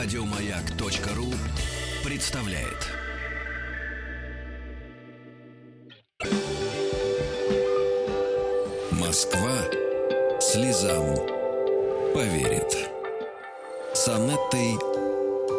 Радиомаяк.ру представляет. Москва слезам поверит. С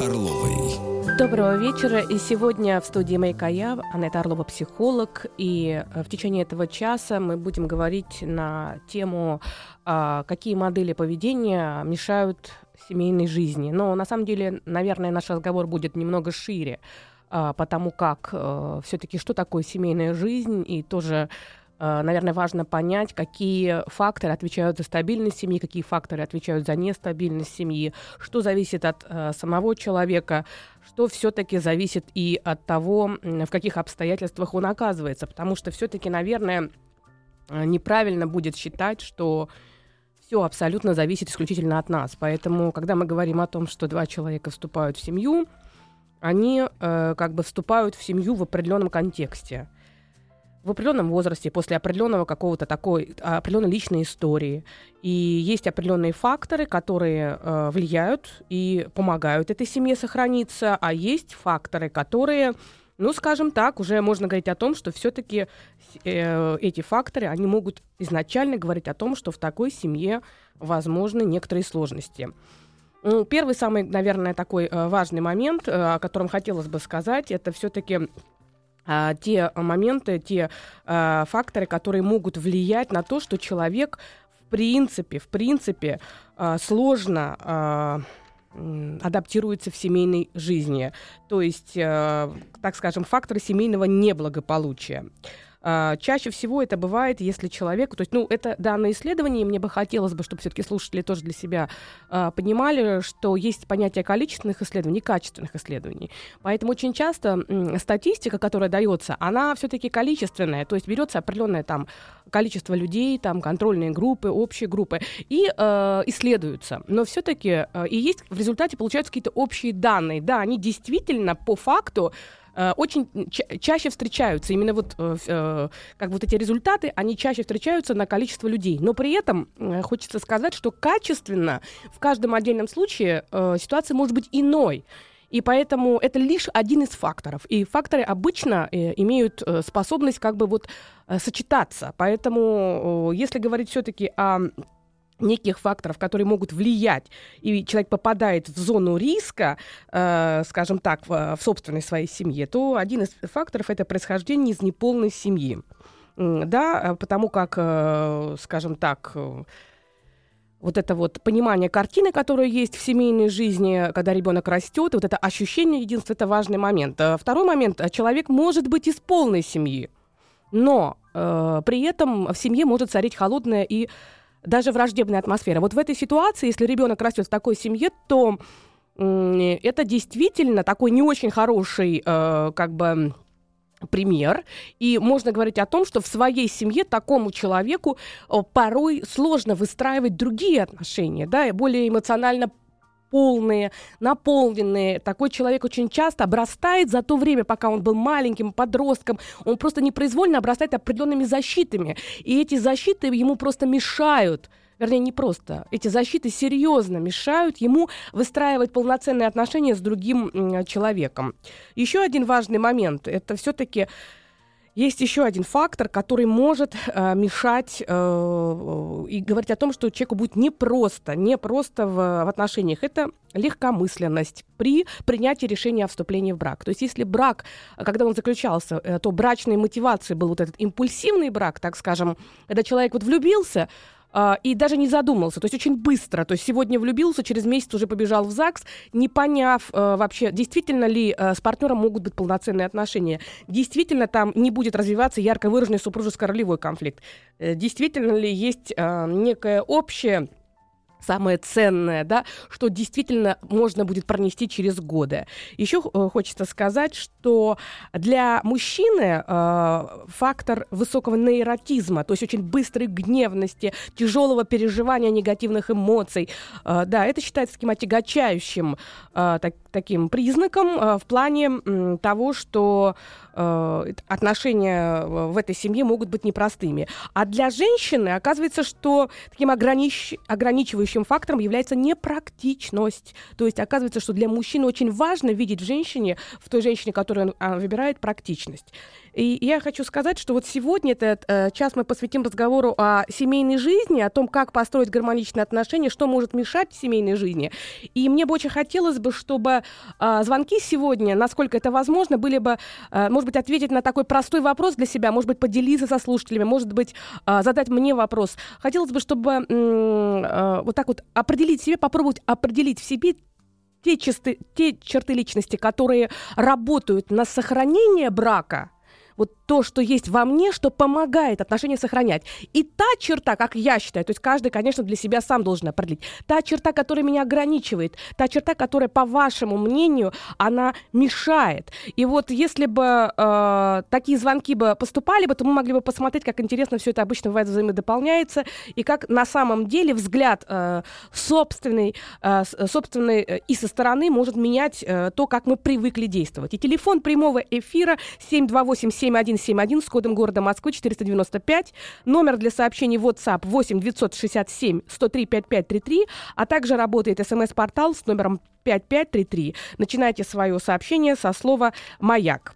Орловой. Доброго вечера. И сегодня в студии Майкая Анетта Орлова, психолог. И э, в течение этого часа мы будем говорить на тему, а, какие модели поведения мешают семейной жизни. Но на самом деле, наверное, наш разговор будет немного шире, а, потому как э, все-таки что такое семейная жизнь и тоже э, наверное, важно понять, какие факторы отвечают за стабильность семьи, какие факторы отвечают за нестабильность семьи, что зависит от э, самого человека, что все-таки зависит и от того, в каких обстоятельствах он оказывается. Потому что все-таки, наверное, неправильно будет считать, что все абсолютно зависит исключительно от нас. Поэтому, когда мы говорим о том, что два человека вступают в семью, они э, как бы вступают в семью в определенном контексте, в определенном возрасте, после определенного какого-то такой определенной личной истории. И есть определенные факторы, которые э, влияют и помогают этой семье сохраниться, а есть факторы, которые ну, скажем так, уже можно говорить о том, что все-таки э, эти факторы, они могут изначально говорить о том, что в такой семье возможны некоторые сложности. Ну, первый самый, наверное, такой э, важный момент, э, о котором хотелось бы сказать, это все-таки э, те моменты, те э, факторы, которые могут влиять на то, что человек в принципе, в принципе, э, сложно адаптируется в семейной жизни. То есть, э, так скажем, факторы семейного неблагополучия. Uh, чаще всего это бывает, если человеку, то есть, ну, это данное исследование, мне бы хотелось бы, чтобы все-таки слушатели тоже для себя uh, понимали, что есть понятие количественных исследований и качественных исследований. Поэтому очень часто м, статистика, которая дается, она все-таки количественная, то есть берется определенное там количество людей, там контрольные группы, общие группы, и э, исследуются. Но все-таки э, и есть в результате получаются какие-то общие данные. Да, они действительно по факту очень ча- чаще встречаются. Именно вот э, э, как вот эти результаты, они чаще встречаются на количество людей. Но при этом э, хочется сказать, что качественно в каждом отдельном случае э, ситуация может быть иной. И поэтому это лишь один из факторов. И факторы обычно э, имеют э, способность как бы вот э, сочетаться. Поэтому, э, если говорить все-таки о неких факторов, которые могут влиять, и человек попадает в зону риска, э, скажем так, в, в собственной своей семье, то один из факторов это происхождение из неполной семьи. Да, э, потому как, э, скажем так, э, вот это вот понимание картины, которая есть в семейной жизни, когда ребенок растет, вот это ощущение единства, это важный момент. Э, второй момент, человек может быть из полной семьи, но э, при этом в семье может царить холодная и даже враждебная атмосфера. Вот в этой ситуации, если ребенок растет в такой семье, то это действительно такой не очень хороший, э, как бы пример. И можно говорить о том, что в своей семье такому человеку э, порой сложно выстраивать другие отношения, да, более эмоционально полные, наполненные. Такой человек очень часто обрастает за то время, пока он был маленьким подростком, он просто непроизвольно обрастает определенными защитами. И эти защиты ему просто мешают вернее, не просто, эти защиты серьезно мешают ему выстраивать полноценные отношения с другим человеком. Еще один важный момент – это все-таки есть еще один фактор, который может э, мешать э, и говорить о том, что человеку будет непросто, непросто в, в отношениях. Это легкомысленность при принятии решения о вступлении в брак. То есть если брак, когда он заключался, э, то брачной мотивацией был вот этот импульсивный брак, так скажем, когда человек вот влюбился, и даже не задумался, то есть очень быстро, то есть сегодня влюбился, через месяц уже побежал в ЗАГС, не поняв uh, вообще, действительно ли uh, с партнером могут быть полноценные отношения, действительно там не будет развиваться ярко выраженный супружеско-ролевой конфликт, э, действительно ли есть некое общее самое ценное, да, что действительно можно будет пронести через годы. Еще э, хочется сказать, что для мужчины э, фактор высокого нейротизма, то есть очень быстрой гневности, тяжелого переживания негативных эмоций, э, да, это считается таким отягочающим э, так, таким признаком э, в плане э, того, что э, отношения в этой семье могут быть непростыми. А для женщины оказывается, что таким огранич... ограничивающим сдерживающим фактором является непрактичность. То есть оказывается, что для мужчины очень важно видеть в женщине, в той женщине, которую он а, выбирает, практичность. И я хочу сказать, что вот сегодня этот э, час мы посвятим разговору о семейной жизни, о том, как построить гармоничные отношения, что может мешать семейной жизни. И мне бы очень хотелось бы, чтобы э, звонки сегодня, насколько это возможно, были бы, э, может быть, ответить на такой простой вопрос для себя, может быть, поделиться со слушателями, может быть, э, задать мне вопрос. Хотелось бы, чтобы э, вот так вот определить себе, попробовать определить в себе те, чисты, те черты личности, которые работают на сохранение брака – вот то, что есть во мне, что помогает отношения сохранять. И та черта, как я считаю, то есть каждый, конечно, для себя сам должен определить, та черта, которая меня ограничивает, та черта, которая, по вашему мнению, она мешает. И вот если бы э, такие звонки бы поступали бы, то мы могли бы посмотреть, как интересно все это обычно бывает взаимодополняется, и как на самом деле взгляд э, собственный, э, собственный э, и со стороны может менять э, то, как мы привыкли действовать. И телефон прямого эфира 728 7171 с кодом города Москвы 495, номер для сообщений WhatsApp 8 967 103 5533, а также работает смс-портал с номером 5533. Начинайте свое сообщение со слова «Маяк».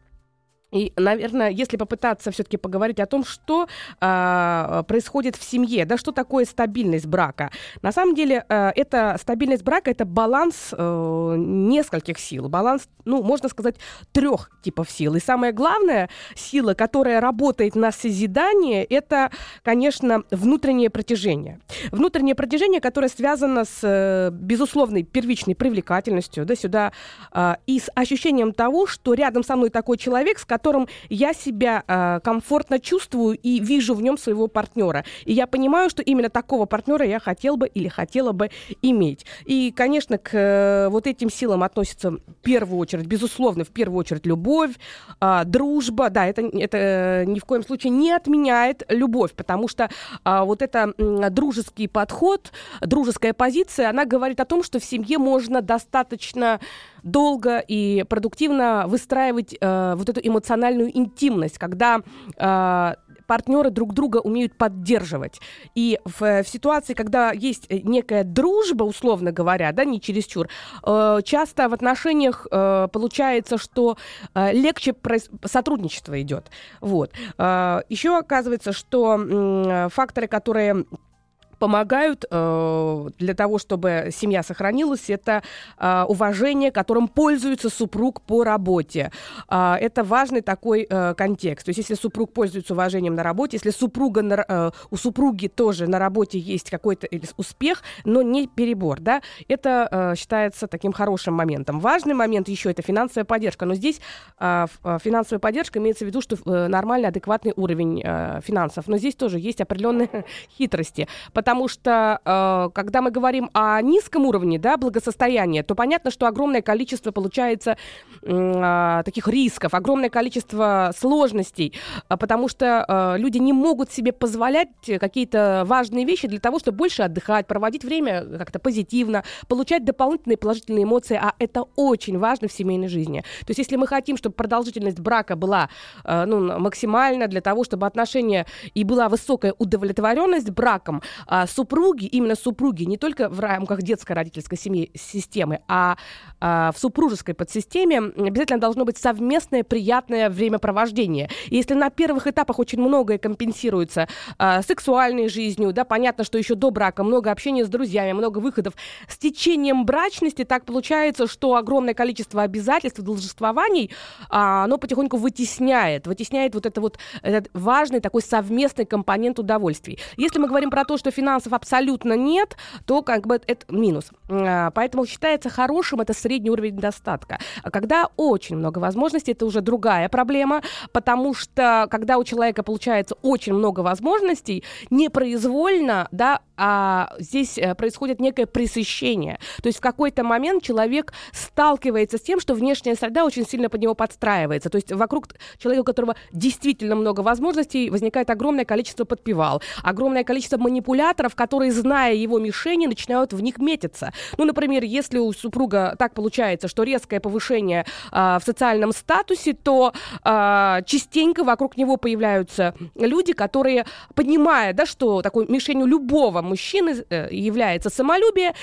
И, наверное, если попытаться все-таки поговорить о том, что э, происходит в семье, да, что такое стабильность брака. На самом деле, э, это стабильность брака это баланс э, нескольких сил, баланс, ну, можно сказать, трех типов сил. И самое главное, сила, которая работает на созидание, это, конечно, внутреннее протяжение. Внутреннее протяжение, которое связано с э, безусловной первичной привлекательностью, да, сюда, э, и с ощущением того, что рядом со мной такой человек, с которым котором я себя э, комфортно чувствую и вижу в нем своего партнера. И я понимаю, что именно такого партнера я хотел бы или хотела бы иметь. И, конечно, к э, вот этим силам относится в первую очередь, безусловно, в первую очередь любовь, э, дружба. Да, это, это э, ни в коем случае не отменяет любовь, потому что э, вот это э, дружеский подход, дружеская позиция, она говорит о том, что в семье можно достаточно долго и продуктивно выстраивать э, вот эту эмоциональную интимность, когда э, партнеры друг друга умеют поддерживать. И в, в ситуации, когда есть некая дружба, условно говоря, да, не чересчур, э, часто в отношениях э, получается, что э, легче сотрудничество идет. Вот. Э, еще оказывается, что э, факторы, которые помогают э, для того, чтобы семья сохранилась, это э, уважение, которым пользуется супруг по работе. Э, это важный такой э, контекст. То есть если супруг пользуется уважением на работе, если супруга на, э, у супруги тоже на работе есть какой-то успех, но не перебор, да, это э, считается таким хорошим моментом. Важный момент еще это финансовая поддержка. Но здесь э, э финансовая поддержка имеется в виду, что э, нормальный, адекватный уровень э, финансов. Но здесь тоже есть определенные хитрости, потому потому что э, когда мы говорим о низком уровне да, благосостояния, то понятно, что огромное количество получается э, таких рисков, огромное количество сложностей, э, потому что э, люди не могут себе позволять какие-то важные вещи для того, чтобы больше отдыхать, проводить время как-то позитивно, получать дополнительные положительные эмоции, а это очень важно в семейной жизни. То есть если мы хотим, чтобы продолжительность брака была э, ну, максимальна для того, чтобы отношения и была высокая удовлетворенность браком, э, а, супруги, именно супруги, не только в рамках детской родительской семьи, системы, а, а в супружеской подсистеме обязательно должно быть совместное приятное времяпровождение. И если на первых этапах очень многое компенсируется а, сексуальной жизнью, да, понятно, что еще до брака много общения с друзьями, много выходов, с течением брачности так получается, что огромное количество обязательств, должествований, а, оно потихоньку вытесняет, вытесняет вот это вот этот важный такой совместный компонент удовольствий. Если мы говорим про то, что финансовая финансов абсолютно нет, то как бы это минус. А, поэтому считается хорошим это средний уровень достатка. Когда очень много возможностей, это уже другая проблема, потому что когда у человека получается очень много возможностей, непроизвольно, да, а здесь э, происходит некое пресыщение. То есть в какой-то момент человек сталкивается с тем, что внешняя среда очень сильно под него подстраивается. То есть вокруг человека, у которого действительно много возможностей, возникает огромное количество подпевал, огромное количество манипуляций, манипуляторов, которые, зная его мишени, начинают в них метиться. Ну, например, если у супруга так получается, что резкое повышение э, в социальном статусе, то э, частенько вокруг него появляются люди, которые, понимая, да, что такой мишенью любого мужчины э, является самолюбие,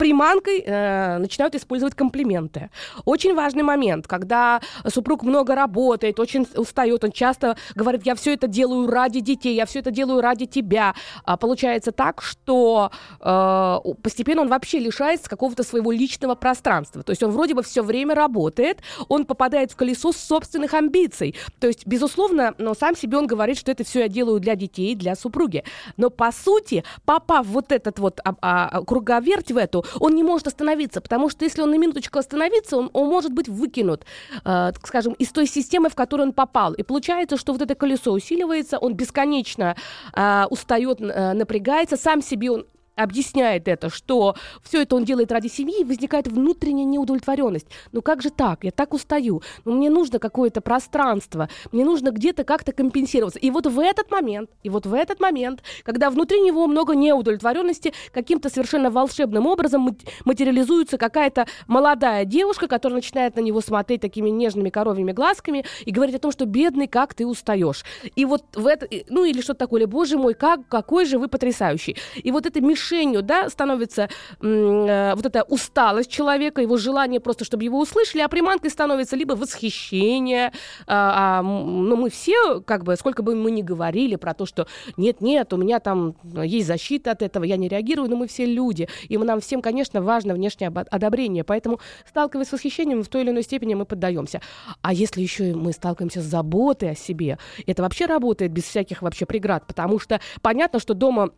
приманкой э, начинают использовать комплименты. Очень важный момент, когда супруг много работает, очень устает, он часто говорит, я все это делаю ради детей, я все это делаю ради тебя. А получается так, что э, постепенно он вообще лишается какого-то своего личного пространства. То есть он вроде бы все время работает, он попадает в колесо собственных амбиций. То есть, безусловно, но сам себе он говорит, что это все я делаю для детей, для супруги. Но по сути, попав вот этот вот а, а, круговерть в эту, он не может остановиться, потому что если он на минуточку остановится, он, он может быть выкинут, э, скажем, из той системы, в которую он попал. И получается, что вот это колесо усиливается, он бесконечно э, устает, э, напрягается, сам себе он объясняет это, что все это он делает ради семьи, возникает внутренняя неудовлетворенность. Ну как же так? Я так устаю. Ну мне нужно какое-то пространство, мне нужно где-то как-то компенсироваться. И вот в этот момент, и вот в этот момент, когда внутри него много неудовлетворенности, каким-то совершенно волшебным образом материализуется какая-то молодая девушка, которая начинает на него смотреть такими нежными коровьими глазками и говорить о том, что бедный, как ты устаешь. И вот в это, ну или что-то такое, или, боже мой, как, какой же вы потрясающий. И вот это мешание мишенью, да, становится э, вот эта усталость человека, его желание просто, чтобы его услышали, а приманкой становится либо восхищение, э, а, ну, мы все, как бы, сколько бы мы ни говорили про то, что нет-нет, у меня там есть защита от этого, я не реагирую, но мы все люди, и нам всем, конечно, важно внешнее одобрение, поэтому, сталкиваясь с восхищением, в той или иной степени мы поддаемся. А если еще мы сталкиваемся с заботой о себе, это вообще работает без всяких вообще преград, потому что понятно, что дома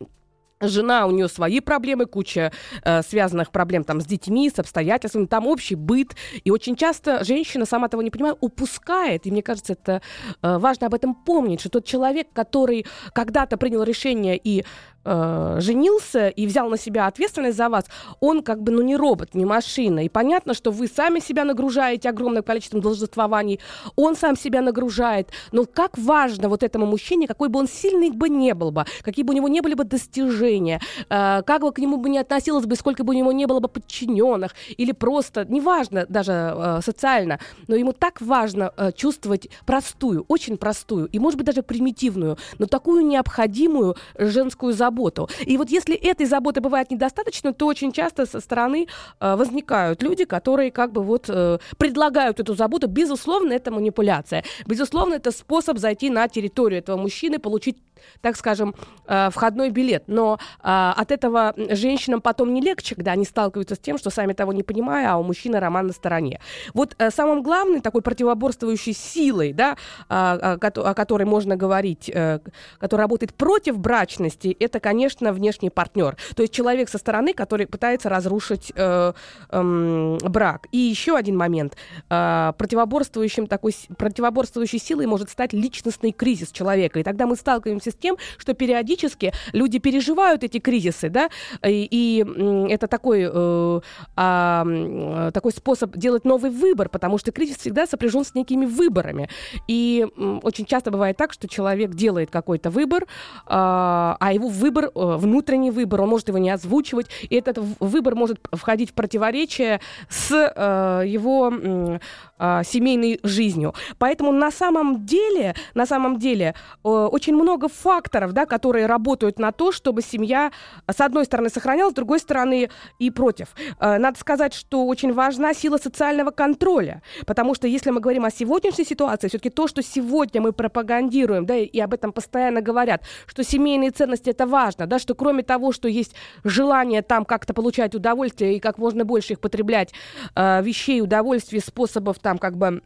Жена, у нее свои проблемы, куча э, связанных проблем там с детьми, с обстоятельствами, там общий быт. И очень часто женщина, сама того не понимая, упускает. И мне кажется, это э, важно об этом помнить, что тот человек, который когда-то принял решение и э, женился и взял на себя ответственность за вас, он как бы, ну, не робот, не машина. И понятно, что вы сами себя нагружаете огромным количеством должествований, он сам себя нагружает. Но как важно вот этому мужчине, какой бы он сильный бы не был бы, какие бы у него не были бы достижения, э, как бы к нему бы не относилось бы, сколько бы у него не было бы подчиненных, или просто, неважно даже э, социально, но ему так важно э, чувствовать простую, очень простую, и, может быть, даже примитивную, но такую необходимую женскую заботу, заботу. И вот если этой заботы бывает недостаточно, то очень часто со стороны э, возникают люди, которые как бы вот э, предлагают эту заботу. Безусловно, это манипуляция. Безусловно, это способ зайти на территорию этого мужчины, получить так скажем, э, входной билет. Но э, от этого женщинам потом не легче, когда они сталкиваются с тем, что сами того не понимая, а у мужчины роман на стороне. Вот э, самым главным такой противоборствующей силой, да, о которой можно говорить, который работает против брачности, это, конечно, внешний партнер. То есть человек со стороны, который пытается разрушить э, э, брак. И еще один момент. Э, противоборствующим такой, противоборствующей силой может стать личностный кризис человека. И тогда мы сталкиваемся с тем, что периодически люди переживают эти кризисы, да, и, и это такой, э, э, такой способ делать новый выбор, потому что кризис всегда сопряжен с некими выборами. И э, очень часто бывает так, что человек делает какой-то выбор, э, а его выбор, э, внутренний выбор, он может его не озвучивать, и этот выбор может входить в противоречие с э, его э, семейной жизнью. Поэтому на самом деле, на самом деле э, очень много факторов, да, которые работают на то, чтобы семья, с одной стороны, сохранялась, с другой стороны, и против. Э, надо сказать, что очень важна сила социального контроля, потому что если мы говорим о сегодняшней ситуации, все-таки то, что сегодня мы пропагандируем, да, и об этом постоянно говорят, что семейные ценности это важно, да, что кроме того, что есть желание там как-то получать удовольствие и как можно больше их потреблять, э, вещей, удовольствий, способов там как бы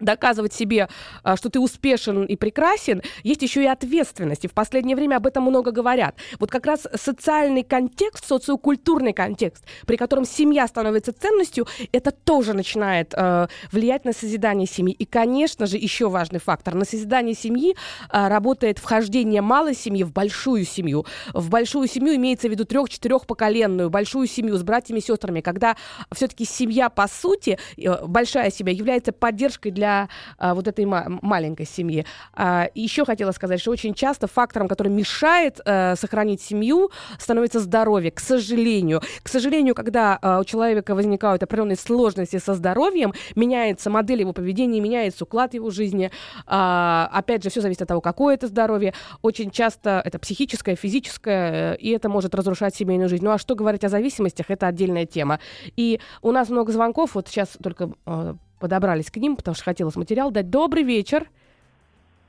доказывать себе, а, что ты успешен и прекрасен, есть еще и ответственность. И в последнее время об этом много говорят. Вот как раз социальный контекст, социокультурный контекст, при котором семья становится ценностью, это тоже начинает э, влиять на созидание семьи. И, конечно же, еще важный фактор. На созидание семьи э, работает вхождение малой семьи в большую семью. В большую семью имеется в виду трех-четырехпоколенную, большую семью с братьями и сестрами, когда все-таки семья, по сути, э, большая семья, является поддержкой для для а, вот этой ма- маленькой семьи. А, еще хотела сказать, что очень часто фактором, который мешает а, сохранить семью, становится здоровье, к сожалению. К сожалению, когда а, у человека возникают определенные сложности со здоровьем, меняется модель его поведения, меняется уклад его жизни. А, опять же, все зависит от того, какое это здоровье. Очень часто это психическое, физическое, и это может разрушать семейную жизнь. Ну а что говорить о зависимостях, это отдельная тема. И у нас много звонков, вот сейчас только э, подобрались к ним, потому что хотелось материал дать. Добрый вечер.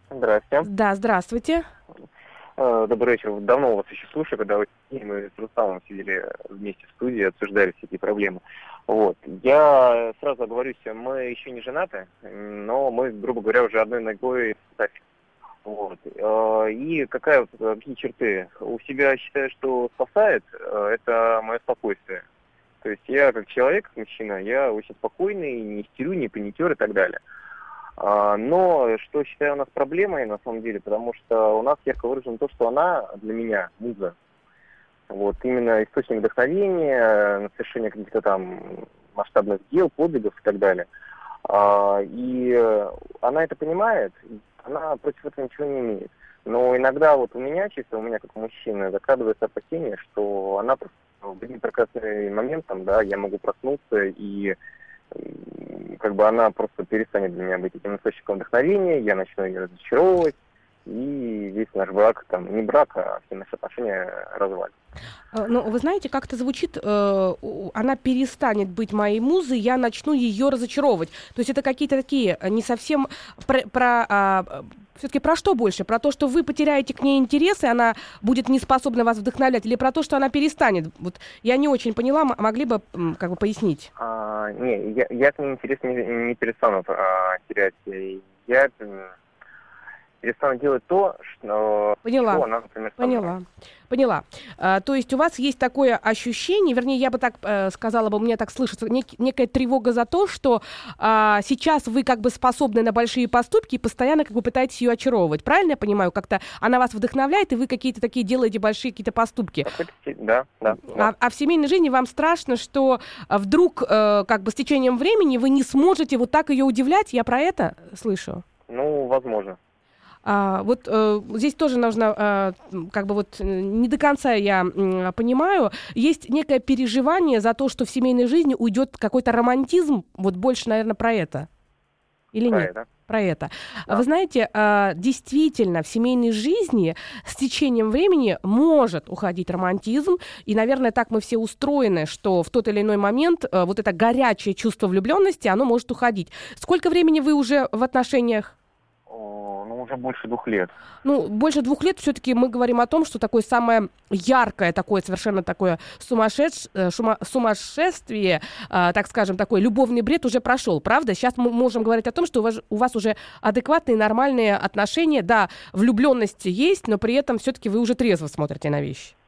Здравствуйте. Да, здравствуйте. Э, добрый вечер. Давно вас еще слушаю, когда вы, мы с Рустамом сидели вместе в студии, обсуждали все эти проблемы. Вот. Я сразу оговорюсь, мы еще не женаты, но мы, грубо говоря, уже одной ногой вот. Э, и какая, какие черты? У себя считаю, что спасает, э, это мое спокойствие. То есть я как человек, как мужчина, я очень спокойный, не истерю, не паникер и так далее. А, но что считаю у нас проблемой на самом деле, потому что у нас ярко выражено то, что она для меня муза. Вот именно источник вдохновения, на совершение каких-то там масштабных дел, подвигов и так далее. А, и она это понимает, она против этого ничего не имеет. Но иногда вот у меня, чисто у меня как мужчины, закрадывается опасение, что она просто в один прекрасный момент, там, да, я могу проснуться и как бы она просто перестанет для меня быть этим источником вдохновения, я начну ее разочаровывать, и весь наш брак, там, не брак, а все наши отношения развалится. А, ну, вы знаете, как-то звучит, э, она перестанет быть моей музой, я начну ее разочаровывать. То есть это какие-то такие э, не совсем про, про а, все-таки про что больше? Про то, что вы потеряете к ней интерес, и она будет не способна вас вдохновлять, или про то, что она перестанет? Вот я не очень поняла, могли бы как бы пояснить? А, не, я, я к ней интерес не, не перестану а, терять. Я перестану делать то, что, Поняла. что она, например, Поняла. Поняла. А, то есть у вас есть такое ощущение, вернее, я бы так э, сказала бы, у меня так слышится, нек- некая тревога за то, что а, сейчас вы как бы способны на большие поступки и постоянно как бы пытаетесь ее очаровывать. Правильно я понимаю? Как-то она вас вдохновляет, и вы какие-то такие делаете большие какие-то поступки. Да, да. А, а в семейной жизни вам страшно, что вдруг э, как бы с течением времени вы не сможете вот так ее удивлять? Я про это слышу. Ну, возможно. А, вот э, здесь тоже нужно, э, как бы вот не до конца я э, понимаю, есть некое переживание за то, что в семейной жизни уйдет какой-то романтизм, вот больше, наверное, про это. Или про нет? Это. Про это. Да. Вы знаете, э, действительно, в семейной жизни с течением времени может уходить романтизм, и, наверное, так мы все устроены, что в тот или иной момент э, вот это горячее чувство влюбленности, оно может уходить. Сколько времени вы уже в отношениях? Уже больше двух лет. Ну, больше двух лет все-таки мы говорим о том, что такое самое яркое, такое совершенно такое сумасшедш... Э, шума... сумасшествие, э, так скажем, такой любовный бред уже прошел, правда? Сейчас мы можем говорить о том, что у вас, у вас уже адекватные, нормальные отношения, да, влюбленность есть, но при этом все-таки вы уже трезво смотрите на вещи.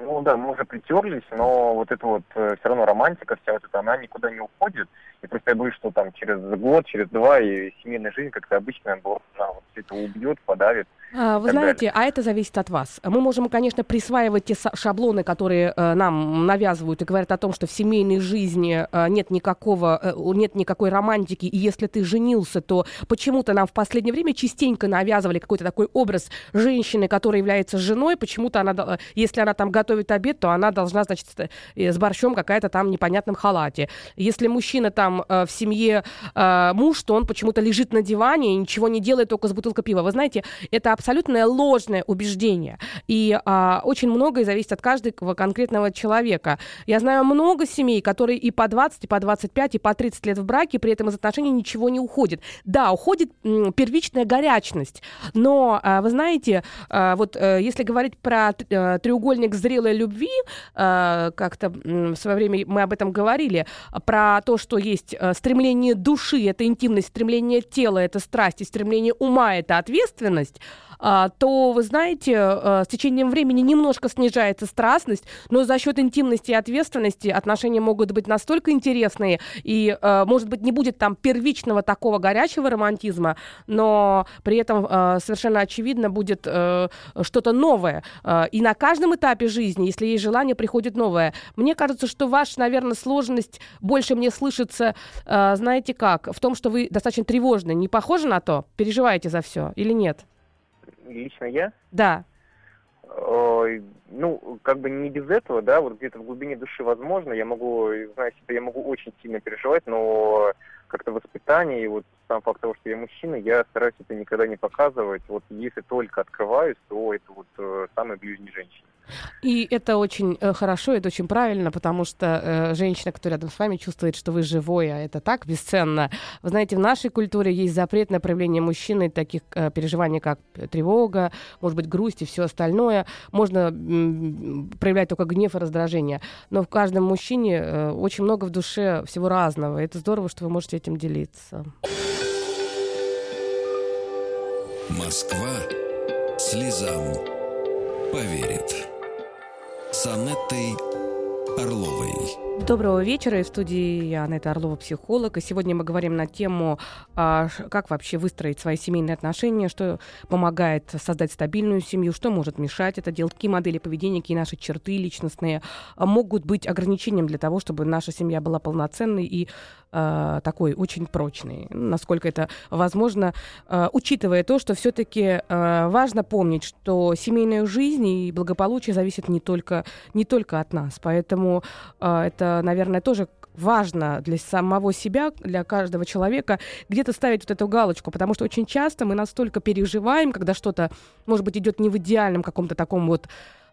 Ну да, мы уже притерлись, но вот это вот э, все равно романтика вся вот эта, она никуда не уходит. И просто я боюсь, что там через год, через два и семейная жизнь, как-то обычная она вот все это убьет, подавит. А, вы знаете, далее. а это зависит от вас. Мы можем, конечно, присваивать те шаблоны, которые э, нам навязывают и говорят о том, что в семейной жизни э, нет никакого, э, нет никакой романтики, и если ты женился, то почему-то нам в последнее время частенько навязывали какой-то такой образ женщины, которая является женой, почему-то она, если она там готовит обед, то она должна, значит, с борщом какая-то там непонятном халате. Если мужчина там в семье муж, то он почему-то лежит на диване и ничего не делает, только с бутылкой пива. Вы знаете, это абсолютное ложное убеждение. И а, очень многое зависит от каждого конкретного человека. Я знаю много семей, которые и по 20, и по 25, и по 30 лет в браке, при этом из отношений ничего не уходит. Да, уходит м, первичная горячность, но, а, вы знаете, а, вот а, если говорить про а, треугольник зрелой любви, а, как-то в свое время мы об этом говорили, про то, что есть а, стремление души, это интимность, стремление тела, это страсть, и стремление ума, это ответственность, то, вы знаете, а, с течением времени немножко снижается страстность, но за счет интимности и ответственности отношения могут быть настолько интересные, и, а, может быть, не будет там первичного такого горячего романтизма, но при этом а, совершенно очевидно будет а, что-то новое. А, и на каждом этапе жизни, если есть желание, приходит новое. Мне кажется, что ваша, наверное, сложность больше мне слышится, а, знаете как, в том, что вы достаточно тревожны. Не похоже на то? Переживаете за все или нет? Лично я? Да. Ну, как бы не без этого, да, вот где-то в глубине души возможно, я могу, знаете, я могу очень сильно переживать, но как-то воспитание и вот сам факт того, что я мужчина, я стараюсь это никогда не показывать. Вот если только открываюсь, то это вот э, самый ближний женщине. И это очень э, хорошо, это очень правильно, потому что э, женщина, которая рядом с вами, чувствует, что вы живой, а это так бесценно. Вы знаете, в нашей культуре есть запрет на проявление мужчины таких э, переживаний, как тревога, может быть, грусть и все остальное. Можно м, проявлять только гнев и раздражение. Но в каждом мужчине э, очень много в душе всего разного. Это здорово, что вы можете этим делиться. Москва слезам поверит. С Анеттой Орловой. Доброго вечера. И в студии я, Анетта Орлова, психолог. И сегодня мы говорим на тему, а, как вообще выстроить свои семейные отношения, что помогает создать стабильную семью, что может мешать это делать, какие модели поведения, какие наши черты личностные а, могут быть ограничением для того, чтобы наша семья была полноценной и э, такой очень прочный, насколько это возможно, учитывая то, что все-таки важно помнить, что семейная жизнь и благополучие зависит не только, не только от нас. Поэтому э, это, наверное, тоже важно для самого себя, для каждого человека, где-то ставить вот эту галочку, потому что очень часто мы настолько переживаем, когда что-то, может быть, идет не в идеальном каком-то таком вот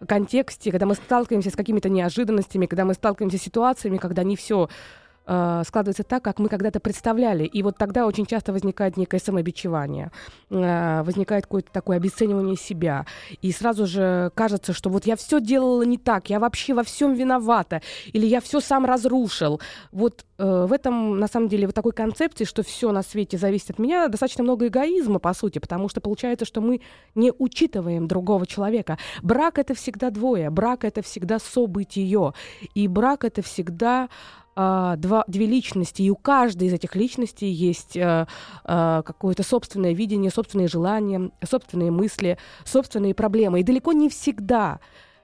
контексте, когда мы сталкиваемся с какими-то неожиданностями, когда мы сталкиваемся с ситуациями, когда не все э, складывается так, как мы когда-то представляли. И вот тогда очень часто возникает некое самобичевание, э, возникает какое-то такое обесценивание себя. И сразу же кажется, что вот я все делала не так, я вообще во всем виновата, или я все сам разрушил. Вот э, в этом, на самом деле, вот такой концепции, что все на свете зависит от меня, достаточно много эгоизма, по сути, потому что получается, что мы не учитываем другого человека. Брак — это всегда двое, брак — это всегда событие, и брак — это всегда а, два, две личности, и у каждой из этих личностей есть а, а, какое-то собственное видение, собственные желания, собственные мысли, собственные проблемы. И далеко не всегда,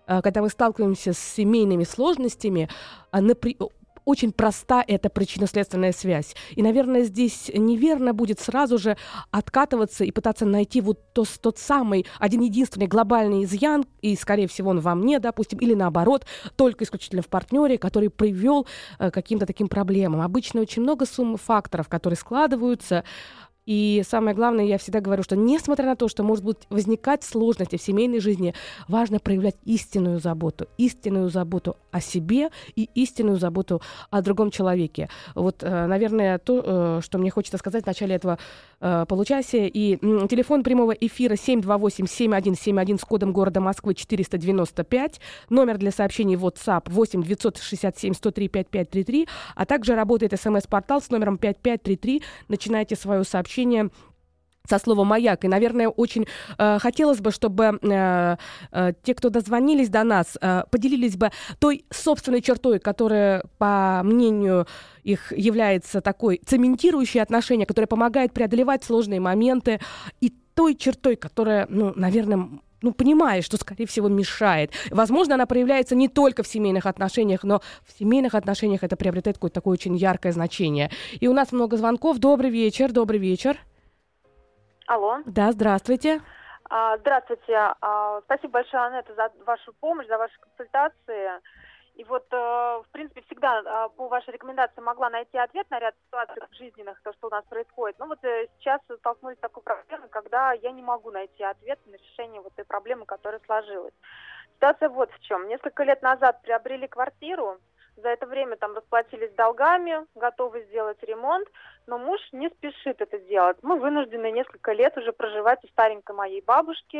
а, когда мы сталкиваемся с семейными сложностями, а, напри- очень проста эта причинно-следственная связь. И, наверное, здесь неверно будет сразу же откатываться и пытаться найти вот то, тот самый один единственный глобальный изъян, и, скорее всего, он во мне, допустим, или наоборот, только исключительно в партнере, который привел э, к каким-то таким проблемам. Обычно очень много сумм факторов, которые складываются, и самое главное, я всегда говорю, что несмотря на то, что может быть возникать сложности в семейной жизни, важно проявлять истинную заботу, истинную заботу о себе и истинную заботу о другом человеке. Вот, э, наверное, то, э, что мне хочется сказать в начале этого э, получасия. И телефон прямого эфира 728-7171 с кодом города Москвы 495, номер для сообщений WhatsApp 8 967 103 5533, а также работает смс-портал с номером 5533. Начинайте свое сообщение сообщение со словом «маяк». И, наверное, очень э, хотелось бы, чтобы э, э, те, кто дозвонились до нас, э, поделились бы той собственной чертой, которая, по мнению их, является такой цементирующей отношения, которая помогает преодолевать сложные моменты, и той чертой, которая, ну, наверное, ну, понимаешь, что, скорее всего, мешает. Возможно, она проявляется не только в семейных отношениях, но в семейных отношениях это приобретает какое-то такое очень яркое значение. И у нас много звонков. Добрый вечер, добрый вечер. Алло. Да, здравствуйте. А, здравствуйте. А, спасибо большое, Анетта, за вашу помощь, за ваши консультации. И вот, э, в принципе, всегда по вашей рекомендации могла найти ответ на ряд ситуаций жизненных, то, что у нас происходит. Но вот э, сейчас столкнулись с такой проблемой, когда я не могу найти ответ на решение вот этой проблемы, которая сложилась. Ситуация вот в чем. Несколько лет назад приобрели квартиру, за это время там расплатились долгами, готовы сделать ремонт, но муж не спешит это делать. Мы вынуждены несколько лет уже проживать у старенькой моей бабушки,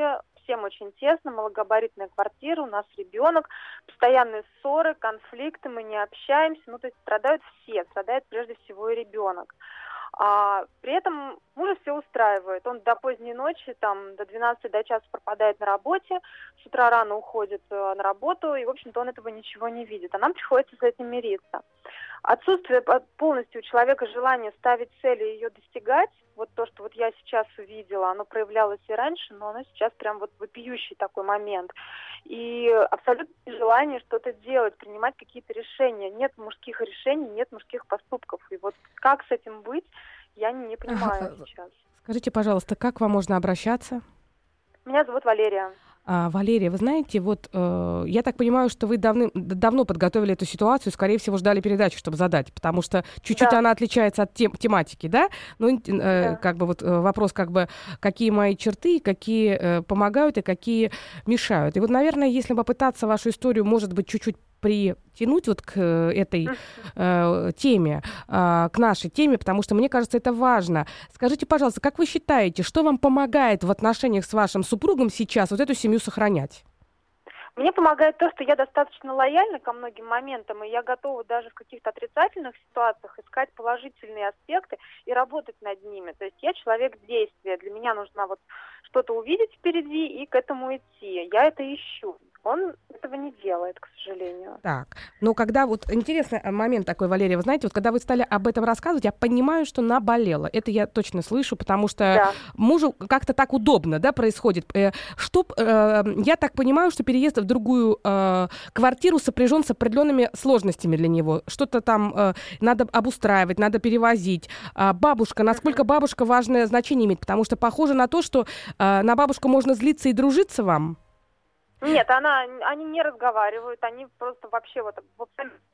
всем очень тесно, малогабаритная квартира, у нас ребенок, постоянные ссоры, конфликты, мы не общаемся, ну то есть страдают все, страдает прежде всего и ребенок. А при этом мужа все устраивает. Он до поздней ночи, там, до 12 до часа пропадает на работе, с утра рано уходит э, на работу, и, в общем-то, он этого ничего не видит. А нам приходится с этим мириться. Отсутствие полностью у человека желания ставить цели и ее достигать, вот то, что вот я сейчас увидела, оно проявлялось и раньше, но оно сейчас прям вот вопиющий такой момент. И абсолютно желание что-то делать, принимать какие-то решения. Нет мужских решений, нет мужских поступков. И вот как с этим быть, я не, понимаю сейчас. Скажите, пожалуйста, как вам можно обращаться? Меня зовут Валерия. А, Валерия, вы знаете, вот э, я так понимаю, что вы давны, давно подготовили эту ситуацию, скорее всего, ждали передачу, чтобы задать, потому что чуть-чуть да. она отличается от тем, тематики, да? Ну, э, да. как бы вот э, вопрос, как бы, какие мои черты, какие э, помогают и какие мешают. И вот, наверное, если попытаться вашу историю, может быть, чуть-чуть притянуть вот к э, этой э, теме, э, к нашей теме, потому что мне кажется, это важно. Скажите, пожалуйста, как вы считаете, что вам помогает в отношениях с вашим супругом сейчас вот эту семью сохранять? Мне помогает то, что я достаточно лояльна ко многим моментам, и я готова даже в каких-то отрицательных ситуациях искать положительные аспекты и работать над ними. То есть я человек действия. Для меня нужно вот что-то увидеть впереди и к этому идти. Я это ищу. Он этого не делает, к сожалению. Так, но когда вот интересный э, момент такой, Валерия, вы знаете, вот когда вы стали об этом рассказывать, я понимаю, что наболело. Это я точно слышу, потому что да. мужу как-то так удобно, да, происходит. Э, что, э, я так понимаю, что переезд в другую квартиру сопряжен с определенными сложностями для него. Что-то там надо обустраивать, надо перевозить. А бабушка, насколько бабушка важное значение имеет? Потому что похоже на то, что на бабушку можно злиться и дружиться вам. Нет, она, они не разговаривают, они просто вообще вот в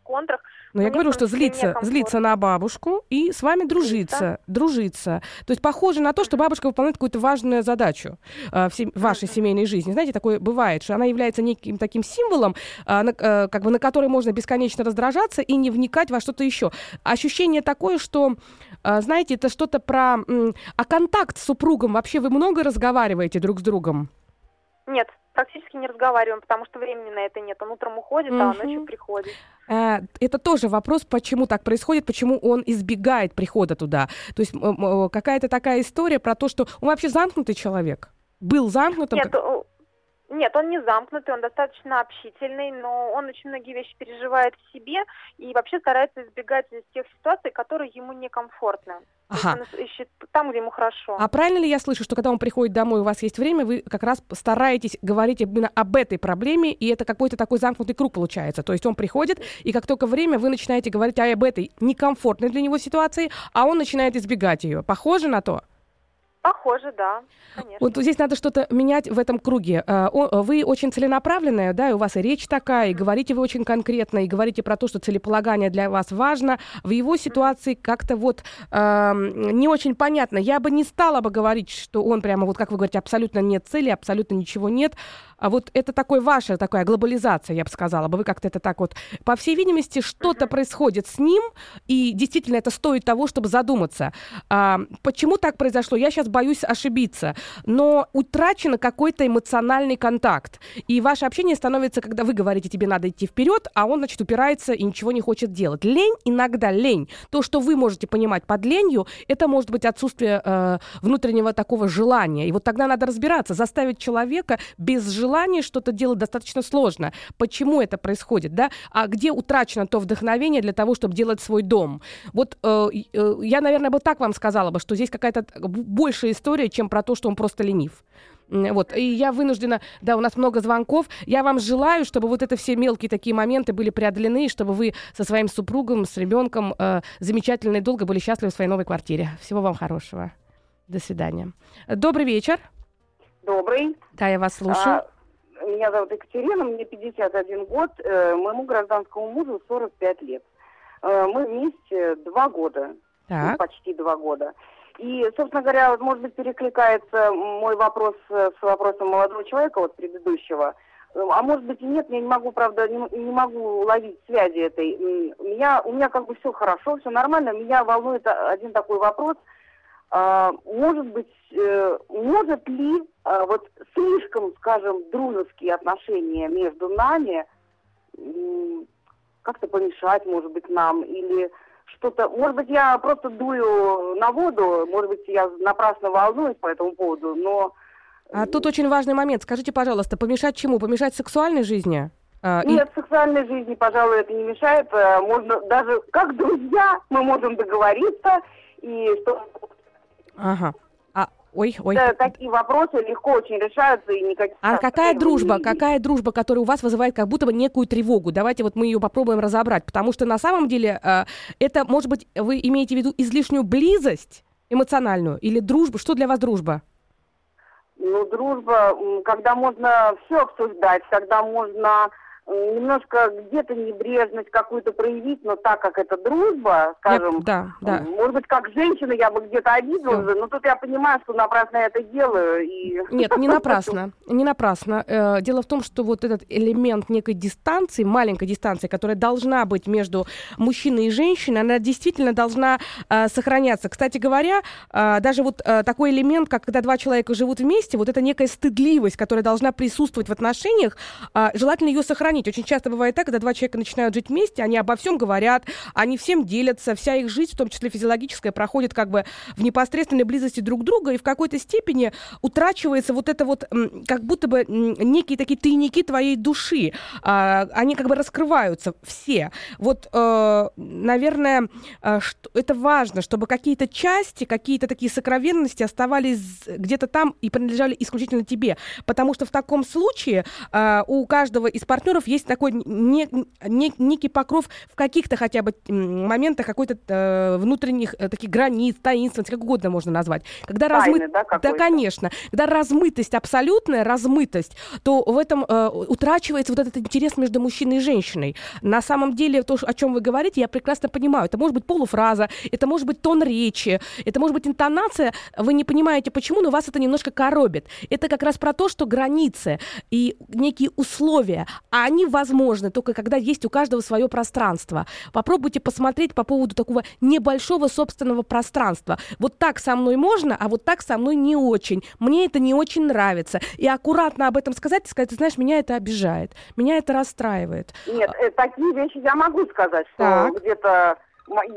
контрах. Но я говорю, что злиться, злиться на бабушку и с вами дружиться, дружиться. То есть похоже на то, что бабушка выполняет какую-то важную задачу э, в, сем- вашей семейной жизни. Знаете, такое бывает, что она является неким таким символом, э, на, э, как бы на который можно бесконечно раздражаться и не вникать во что-то еще. Ощущение такое, что, э, знаете, это что-то про... Э, а контакт с супругом вообще вы много разговариваете друг с другом? Нет, практически не разговариваем, потому что времени на это нет. Он утром уходит, угу. а ночью приходит. Э, это тоже вопрос, почему так происходит, почему он избегает прихода туда. То есть какая-то такая история про то, что он вообще замкнутый человек. Был замкнутым. Нет, нет, он не замкнутый, он достаточно общительный, но он очень многие вещи переживает в себе и вообще старается избегать из тех ситуаций, которые ему некомфортны. Ага. Он ищет там, где ему хорошо. А правильно ли я слышу, что когда он приходит домой, у вас есть время, вы как раз стараетесь говорить именно об этой проблеме, и это какой-то такой замкнутый круг получается? То есть он приходит, и как только время, вы начинаете говорить об этой некомфортной для него ситуации, а он начинает избегать ее. Похоже на то? Похоже, да, конечно. Вот здесь надо что-то менять в этом круге. А, вы очень целенаправленная, да, и у вас и речь такая, и говорите вы очень конкретно, и говорите про то, что целеполагание для вас важно. В его ситуации как-то вот э, не очень понятно. Я бы не стала бы говорить, что он прямо, вот как вы говорите, абсолютно нет цели, абсолютно ничего нет. А вот это такой ваша такая глобализация, я бы сказала бы, вы как-то это так вот... По всей видимости, что-то происходит с ним, и действительно это стоит того, чтобы задуматься. А, почему так произошло? Я сейчас боюсь ошибиться, но утрачен какой-то эмоциональный контакт. И ваше общение становится, когда вы говорите, тебе надо идти вперед, а он, значит, упирается и ничего не хочет делать. Лень, иногда лень. То, что вы можете понимать под ленью, это может быть отсутствие э, внутреннего такого желания. И вот тогда надо разбираться, заставить человека без желания желании что-то делать достаточно сложно. Почему это происходит, да? А где утрачено то вдохновение для того, чтобы делать свой дом? Вот э, э, я, наверное, бы так вам сказала бы, что здесь какая-то большая история, чем про то, что он просто ленив. Вот, и я вынуждена, да, у нас много звонков. Я вам желаю, чтобы вот это все мелкие такие моменты были преодолены, чтобы вы со своим супругом, с ребенком э, замечательно и долго были счастливы в своей новой квартире. Всего вам хорошего. До свидания. Добрый вечер. Добрый. Да, я вас слушаю. А, меня зовут Екатерина, мне 51 год, э, моему гражданскому мужу 45 лет. Э, мы вместе два года, ну, почти два года. И, собственно говоря, вот, может быть, перекликается мой вопрос с вопросом молодого человека, вот предыдущего. А может быть и нет, я не могу, правда, не, не могу ловить связи этой. Меня, у меня как бы все хорошо, все нормально. Меня волнует один такой вопрос – может быть, э, может ли а, вот слишком, скажем, дружеские отношения между нами как-то помешать, может быть, нам, или что-то... Может быть, я просто дую на воду, может быть, я напрасно волнуюсь по этому поводу, но... А тут очень важный момент. Скажите, пожалуйста, помешать чему? Помешать сексуальной жизни? А, Нет, и... сексуальной жизни, пожалуй, это не мешает. Э, можно даже как друзья мы можем договориться и что. Ага. А, ой, ой. Да, такие вопросы легко очень решаются и никаких. А какая дружба, какая дружба, которая у вас вызывает как будто бы некую тревогу? Давайте вот мы ее попробуем разобрать, потому что на самом деле э, это, может быть, вы имеете в виду излишнюю близость эмоциональную или дружбу? Что для вас дружба? Ну, дружба, когда можно все обсуждать, когда можно немножко где-то небрежность какую-то проявить, но так как это дружба, скажем, да, да. может быть, как женщина я бы где-то обиделась, да. но тут я понимаю, что напрасно я это делаю. И... Нет, не напрасно, не напрасно. Э, дело в том, что вот этот элемент некой дистанции, маленькой дистанции, которая должна быть между мужчиной и женщиной, она действительно должна э, сохраняться. Кстати говоря, э, даже вот такой элемент, как когда два человека живут вместе, вот эта некая стыдливость, которая должна присутствовать в отношениях, желательно ее сохранить сравнить. Очень часто бывает так, когда два человека начинают жить вместе, они обо всем говорят, они всем делятся, вся их жизнь, в том числе физиологическая, проходит как бы в непосредственной близости друг друга, и в какой-то степени утрачивается вот это вот, как будто бы некие такие тайники твоей души. А, они как бы раскрываются все. Вот, э, наверное, э, это важно, чтобы какие-то части, какие-то такие сокровенности оставались где-то там и принадлежали исключительно тебе. Потому что в таком случае э, у каждого из партнеров есть такой не, не, некий покров в каких-то хотя бы моментах какой-то э, внутренних э, таких границ, таинственности, как угодно можно назвать. Когда Тайны, размы... да, да, конечно. Когда размытость, абсолютная размытость, то в этом э, утрачивается вот этот интерес между мужчиной и женщиной. На самом деле, то, о чем вы говорите, я прекрасно понимаю. Это может быть полуфраза, это может быть тон речи, это может быть интонация. Вы не понимаете, почему, но вас это немножко коробит. Это как раз про то, что границы и некие условия, а они возможны только когда есть у каждого свое пространство. Попробуйте посмотреть по поводу такого небольшого собственного пространства. Вот так со мной можно, а вот так со мной не очень. Мне это не очень нравится. И аккуратно об этом сказать и сказать, ты знаешь, меня это обижает, меня это расстраивает. Нет, э, такие вещи я могу сказать, что где-то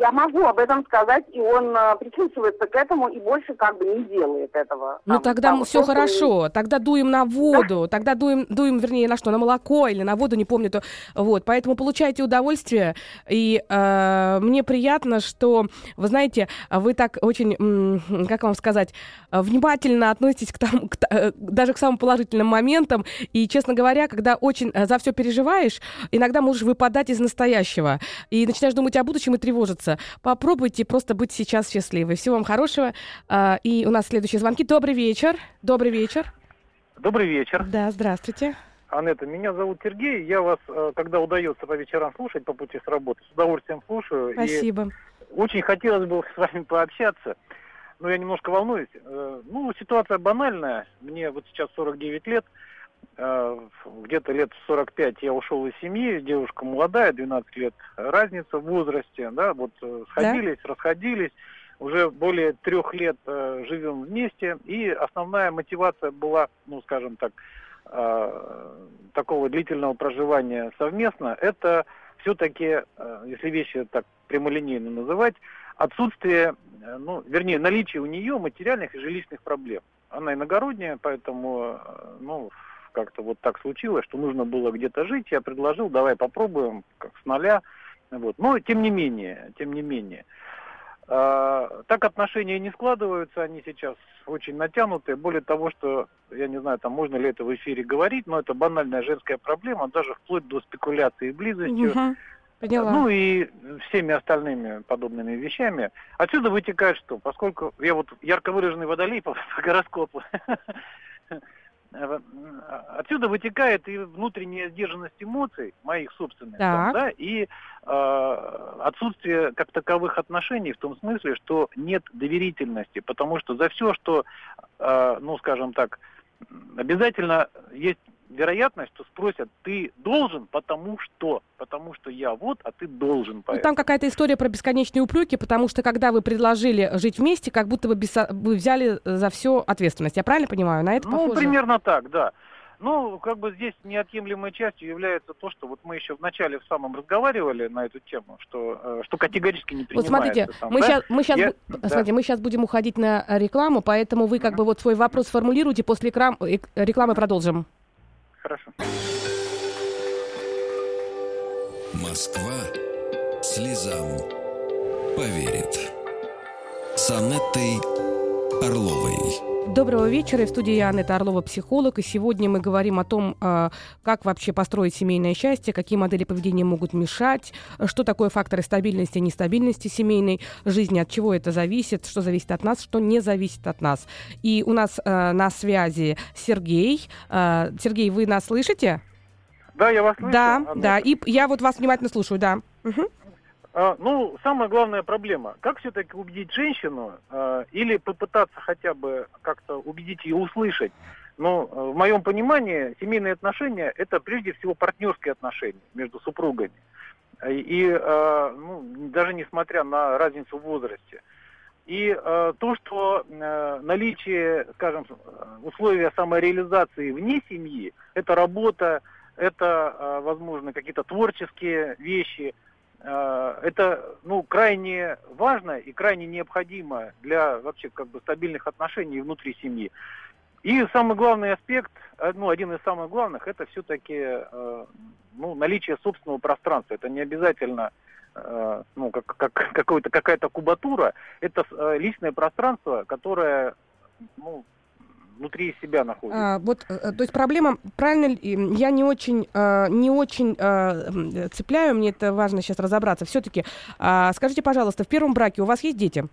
я могу об этом сказать, и он а, причувствуется к этому и больше как бы не делает этого. Ну тогда там, все хорошо, и... тогда дуем на воду, да? тогда дуем, дуем, вернее, на что, на молоко или на воду, не помню, то вот, поэтому получайте удовольствие, и э, мне приятно, что, вы знаете, вы так очень, как вам сказать, внимательно относитесь к тому, к, э, даже к самым положительным моментам, и, честно говоря, когда очень э, за все переживаешь, иногда можешь выпадать из настоящего, и начинаешь думать о будущем и тревожиться тревожиться. Попробуйте просто быть сейчас счастливой. Всего вам хорошего. А, и у нас следующие звонки. Добрый вечер. Добрый вечер. Добрый вечер. Да, здравствуйте. Анетта, меня зовут Сергей. Я вас, э, когда удается по вечерам слушать по пути с работы, с удовольствием слушаю. Спасибо. И очень хотелось бы с вами пообщаться. Но я немножко волнуюсь. Э, ну, ситуация банальная. Мне вот сейчас 49 лет. Э, где-то лет 45 я ушел из семьи, девушка молодая, 12 лет разница в возрасте, да, вот э, сходились, да? расходились, уже более трех лет э, живем вместе, и основная мотивация была, ну, скажем так, э, такого длительного проживания совместно, это все-таки, э, если вещи так прямолинейно называть, отсутствие, э, ну, вернее, наличие у нее материальных и жилищных проблем. Она иногородняя, поэтому, э, ну, как-то вот так случилось, что нужно было где-то жить, я предложил, давай попробуем, как с нуля. Вот. Но тем не менее, тем не менее. Э, так отношения не складываются, они сейчас очень натянутые. Более того, что, я не знаю, там можно ли это в эфире говорить, но это банальная женская проблема, даже вплоть до спекуляции близостью. Угу. Поняла. Ну и всеми остальными подобными вещами. Отсюда вытекает что? Поскольку я вот ярко выраженный водолей по, гороскопу, отсюда вытекает и внутренняя сдержанность эмоций, моих собственных, там, да, и э, отсутствие как таковых отношений в том смысле, что нет доверительности, потому что за все, что, э, ну, скажем так, обязательно есть вероятность, что спросят, ты должен, потому что, потому что я вот, а ты должен. Ну, там какая-то история про бесконечные упреки, потому что когда вы предложили жить вместе, как будто бы без... вы взяли за все ответственность. Я правильно понимаю? На это Ну, похоже? примерно так, да. Ну, как бы здесь неотъемлемой частью является то, что вот мы еще в начале в самом разговаривали на эту тему, что, э, что категорически не принимается. Вот смотрите, там, мы, да? сейчас, мы, сейчас, Я, смотрите да. мы сейчас будем уходить на рекламу, поэтому вы как бы вот свой вопрос формулируйте, после реклам, э, рекламы продолжим. Хорошо. Москва слезам поверит. С Анеттой Орловой. Доброго вечера. В студии я, Анетта Орлова, психолог. И сегодня мы говорим о том, а, как вообще построить семейное счастье, какие модели поведения могут мешать, что такое факторы стабильности и нестабильности семейной жизни, от чего это зависит, что зависит от нас, что не зависит от нас. И у нас а, на связи Сергей. А, Сергей, вы нас слышите? Да, я вас слышу. Да, Анетта. да. И я вот вас внимательно слушаю, да. Угу. А, ну, самая главная проблема, как все-таки убедить женщину а, или попытаться хотя бы как-то убедить ее услышать. Но а, в моем понимании семейные отношения это прежде всего партнерские отношения между супругами. И а, ну, даже несмотря на разницу в возрасте. И э, то, что э, наличие, скажем, условия самореализации вне семьи, это работа, это, э, возможно, какие-то творческие вещи – Э, это ну, крайне важно и крайне необходимо для вообще как бы стабильных отношений внутри семьи. И самый главный аспект, э, ну, один из самых главных, это все-таки э, ну, наличие собственного пространства. Это не обязательно э, ну, как, как, какая-то кубатура, это э, личное пространство, которое ну, внутри себя находится. А, вот, э, э, то есть проблема, правильно, я не очень, э, не очень цепляю, мне это важно сейчас разобраться. Все-таки, а, скажите, пожалуйста, в первом браке у вас есть дети?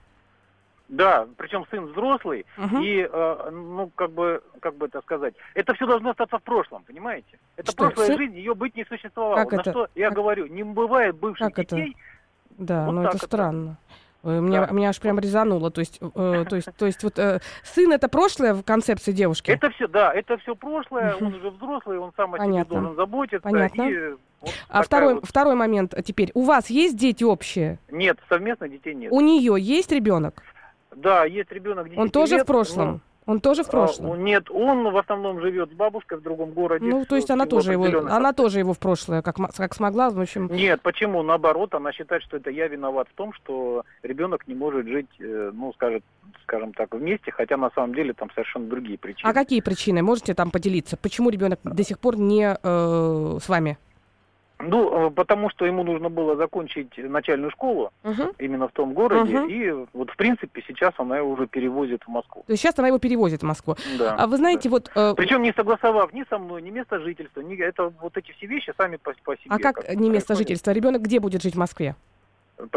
Да, причем сын взрослый, угу. и, э, ну, как бы, как бы это сказать, это все должно остаться в прошлом, понимаете? Это что, прошлая сын? жизнь, ее быть не существовало. Как На это? что я как... говорю, не бывает бывших как детей. Это? Да, вот но это, это странно. Меня, да. меня аж прям резануло. То есть, э, то есть, то есть вот э, сын это прошлое в концепции девушки? Это все, да, это все прошлое, он уже взрослый, он сам о Понятно. себе должен заботиться. Понятно. И вот а второй, вот... второй момент теперь. У вас есть дети общие? Нет, совместно детей нет. У нее есть ребенок? Да, есть ребенок. Он тоже лет, в прошлом? Он тоже в прошлом? А, нет, он в основном живет с бабушкой в другом городе. Ну, то есть она тоже его, она тоже его в прошлое, как, как смогла, в общем. Нет, почему? Наоборот, она считает, что это я виноват в том, что ребенок не может жить, э, ну, скажем, скажем так, вместе, хотя на самом деле там совершенно другие причины. А какие причины? Можете там поделиться? Почему ребенок до сих пор не э, с вами? Ну, э, потому что ему нужно было закончить начальную школу uh-huh. именно в том городе, uh-huh. и вот в принципе сейчас она его уже перевозит в Москву. То есть сейчас она его перевозит в Москву. Да. А вы знаете, да. вот. Э... Причем не согласовав ни со мной, ни место жительства, ни это вот эти все вещи сами по, по себе. А как, как не место жительства? Ребенок где будет жить в Москве?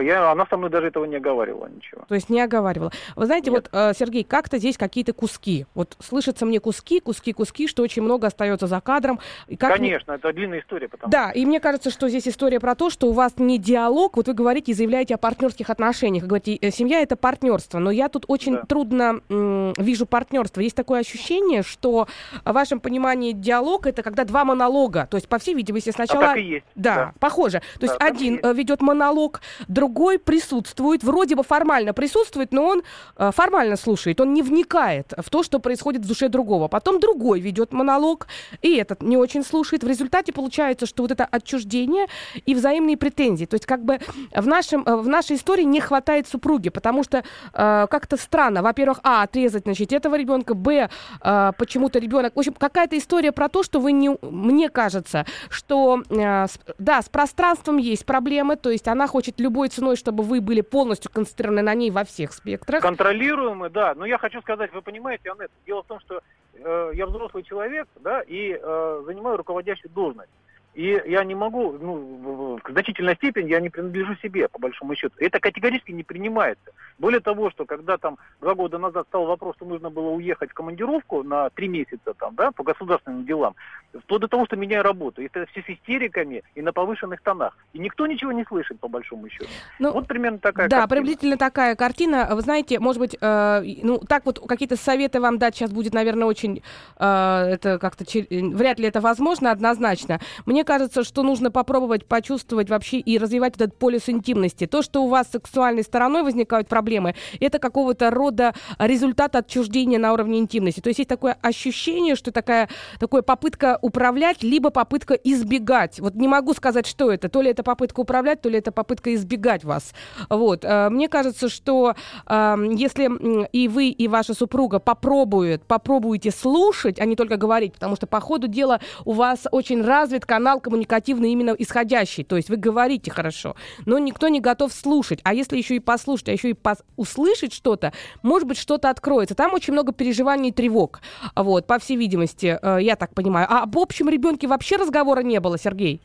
Я, она со мной даже этого не оговаривала ничего. То есть не оговаривала. Вы знаете, Нет. вот, э, Сергей, как-то здесь какие-то куски. Вот слышатся мне куски, куски, куски, что очень много остается за кадром. И как Конечно, мне... это длинная история. Потому да, и мне кажется, что здесь история про то, что у вас не диалог. Вот вы говорите и заявляете о партнерских отношениях. Говорите, э, семья это партнерство. Но я тут очень да. трудно м- вижу партнерство. Есть такое ощущение, что в вашем понимании диалог это когда два монолога. То есть, по всей видимости, сначала... А так и есть. Да, да. похоже. То да, есть один э, ведет монолог, другой присутствует, вроде бы формально присутствует, но он э, формально слушает, он не вникает в то, что происходит в душе другого. Потом другой ведет монолог, и этот не очень слушает. В результате получается, что вот это отчуждение и взаимные претензии. То есть как бы в, нашем, э, в нашей истории не хватает супруги, потому что э, как-то странно. Во-первых, а, отрезать, значит, этого ребенка, б, э, почему-то ребенок... В общем, какая-то история про то, что вы не... Мне кажется, что, э, с, да, с пространством есть проблемы, то есть она хочет любой ценой, чтобы вы были полностью концентрированы на ней во всех спектрах. Контролируемы, да. Но я хочу сказать, вы понимаете, Аннет, дело в том, что э, я взрослый человек, да, и э, занимаю руководящую должность. И я не могу, ну, в значительной степени я не принадлежу себе, по большому счету. Это категорически не принимается. Более того, что когда там два года назад стал вопрос, что нужно было уехать в командировку на три месяца там, да, по государственным делам, вплоть до того, что меняю работу. Это все с истериками и на повышенных тонах. И никто ничего не слышит, по большому счету. Ну, вот примерно такая Да, картина. приблизительно такая картина. Вы знаете, может быть, э, ну, так вот какие-то советы вам дать сейчас будет, наверное, очень, э, это как-то, вряд ли это возможно однозначно. Мне мне кажется, что нужно попробовать почувствовать вообще и развивать этот полюс интимности. То, что у вас с сексуальной стороной возникают проблемы, это какого-то рода результат отчуждения на уровне интимности. То есть есть такое ощущение, что такая, такая попытка управлять, либо попытка избегать. Вот не могу сказать, что это. То ли это попытка управлять, то ли это попытка избегать вас. Вот. Э, мне кажется, что э, если и вы, и ваша супруга попробуют, попробуете слушать, а не только говорить, потому что по ходу дела у вас очень развит канал коммуникативный именно исходящий. То есть вы говорите хорошо, но никто не готов слушать. А если еще и послушать, а еще и пос- услышать что-то, может быть, что-то откроется. Там очень много переживаний и тревог. Вот, по всей видимости, э, я так понимаю. А об общем ребенке вообще разговора не было, Сергей?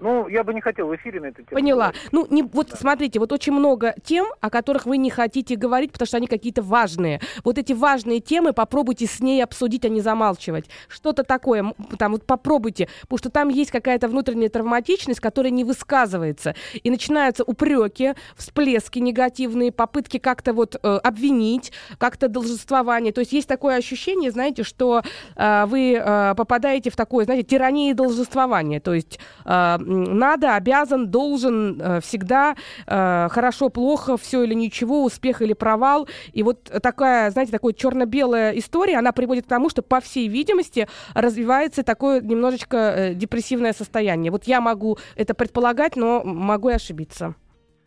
Ну, я бы не хотел в эфире на эту тему. Поняла. Говорить. Ну, не, вот да. смотрите, вот очень много тем, о которых вы не хотите говорить, потому что они какие-то важные. Вот эти важные темы попробуйте с ней обсудить, а не замалчивать. Что-то такое, там вот попробуйте, потому что там есть какая-то внутренняя травматичность, которая не высказывается. И начинаются упреки, всплески негативные, попытки как-то вот э, обвинить, как-то должествование. То есть есть такое ощущение, знаете, что э, вы э, попадаете в такое, знаете, тирании должествования. То есть э, надо, обязан, должен э, всегда э, хорошо, плохо, все или ничего, успех или провал. И вот такая, знаете, такая черно-белая история, она приводит к тому, что, по всей видимости, развивается такое немножечко э, депрессивное состояние. Вот я могу это предполагать, но могу и ошибиться.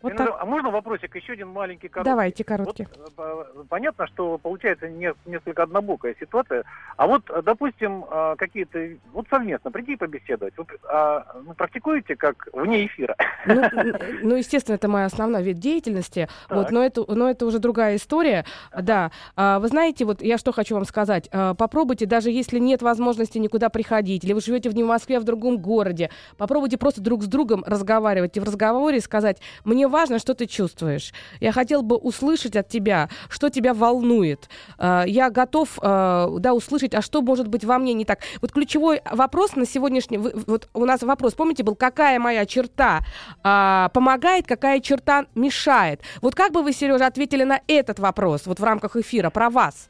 Вот так. А можно вопросик, еще один маленький короткий? Давайте, короткий. Вот, э, понятно, что получается не, несколько однобокая ситуация. А вот, допустим, э, какие-то, вот совместно прийти и побеседовать. Вы а, ну, практикуете как вне эфира? Ну, ну, естественно, это моя основная вид деятельности. Вот, но, это, но это уже другая история. Да. А, вы знаете, вот я что хочу вам сказать. А, попробуйте, даже если нет возможности никуда приходить, или вы живете в не в Москве, а в другом городе, попробуйте просто друг с другом разговаривать и в разговоре сказать, мне важно, что ты чувствуешь. Я хотел бы услышать от тебя, что тебя волнует. А, я готов, а, да, услышать, а что может быть во мне не так. Вот ключевой вопрос на сегодняшний, вот у нас вопрос, помните, был, какая моя черта а, помогает, какая черта мешает. Вот как бы вы, Сережа, ответили на этот вопрос, вот в рамках эфира, про вас?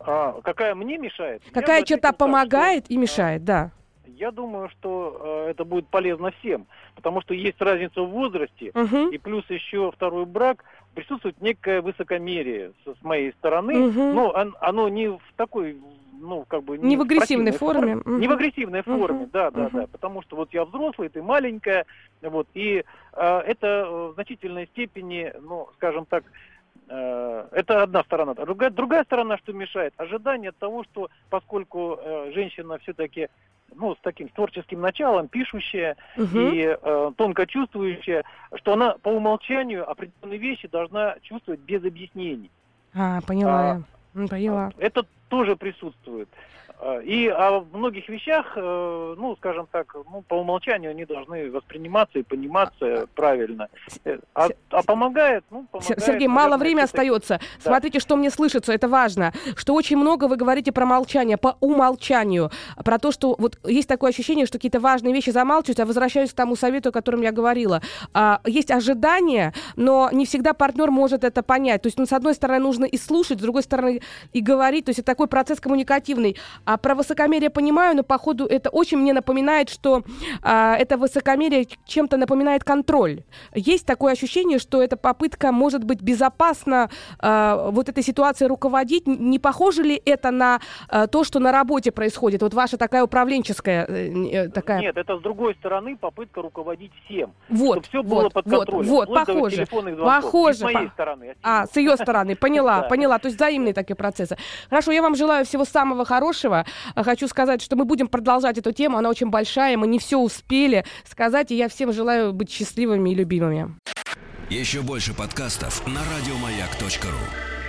А, какая мне мешает? Какая черта помогает что, и мешает, да. Я думаю, что э, это будет полезно всем, потому что есть разница в возрасте, uh-huh. и плюс еще второй брак, присутствует некое высокомерие с, с моей стороны, uh-huh. но он, оно не в такой ну, как бы... Не, не в агрессивной форме. форме. Uh-huh. Не в агрессивной форме, uh-huh. да, да, uh-huh. да. Потому что вот я взрослый, ты маленькая, вот, и э, это в значительной степени, ну, скажем так, это одна сторона. Другая, другая сторона, что мешает, ожидание того, что поскольку э, женщина все-таки ну, с таким творческим началом, пишущая угу. и э, тонко чувствующая, что она по умолчанию определенные вещи должна чувствовать без объяснений. А, поняла. А, поняла. Это тоже присутствует. А, и о многих вещах, э, ну, скажем так, ну, по умолчанию они должны восприниматься и пониматься правильно. Э, а, а помогает, ну, помогает. Сергей, мало времени остается. Да. Смотрите, что мне слышится, это важно. Что очень много вы говорите про молчание, по умолчанию. Про то, что вот есть такое ощущение, что какие-то важные вещи замалчиваются. Я возвращаюсь к тому совету, о котором я говорила. А, есть ожидания, но не всегда партнер может это понять. То есть, ну, с одной стороны, нужно и слушать, с другой стороны, и говорить. То есть, это такой процесс коммуникативный. А про высокомерие понимаю, но походу это очень мне напоминает, что а, это высокомерие чем-то напоминает контроль. Есть такое ощущение, что эта попытка может быть безопасно а, вот этой ситуацией руководить. Не похоже ли это на а, то, что на работе происходит? Вот ваша такая управленческая э, такая... Нет, это с другой стороны попытка руководить всем. Вот, все было вот, под контролем. Вот, вот похоже. Похоже. С моей стороны. А, с ее стороны. Поняла, поняла. То есть взаимные такие процессы. Хорошо, я вам желаю всего самого хорошего. Хочу сказать, что мы будем продолжать эту тему. Она очень большая, мы не все успели сказать, и я всем желаю быть счастливыми и любимыми. Еще больше подкастов на радиомаяк.ру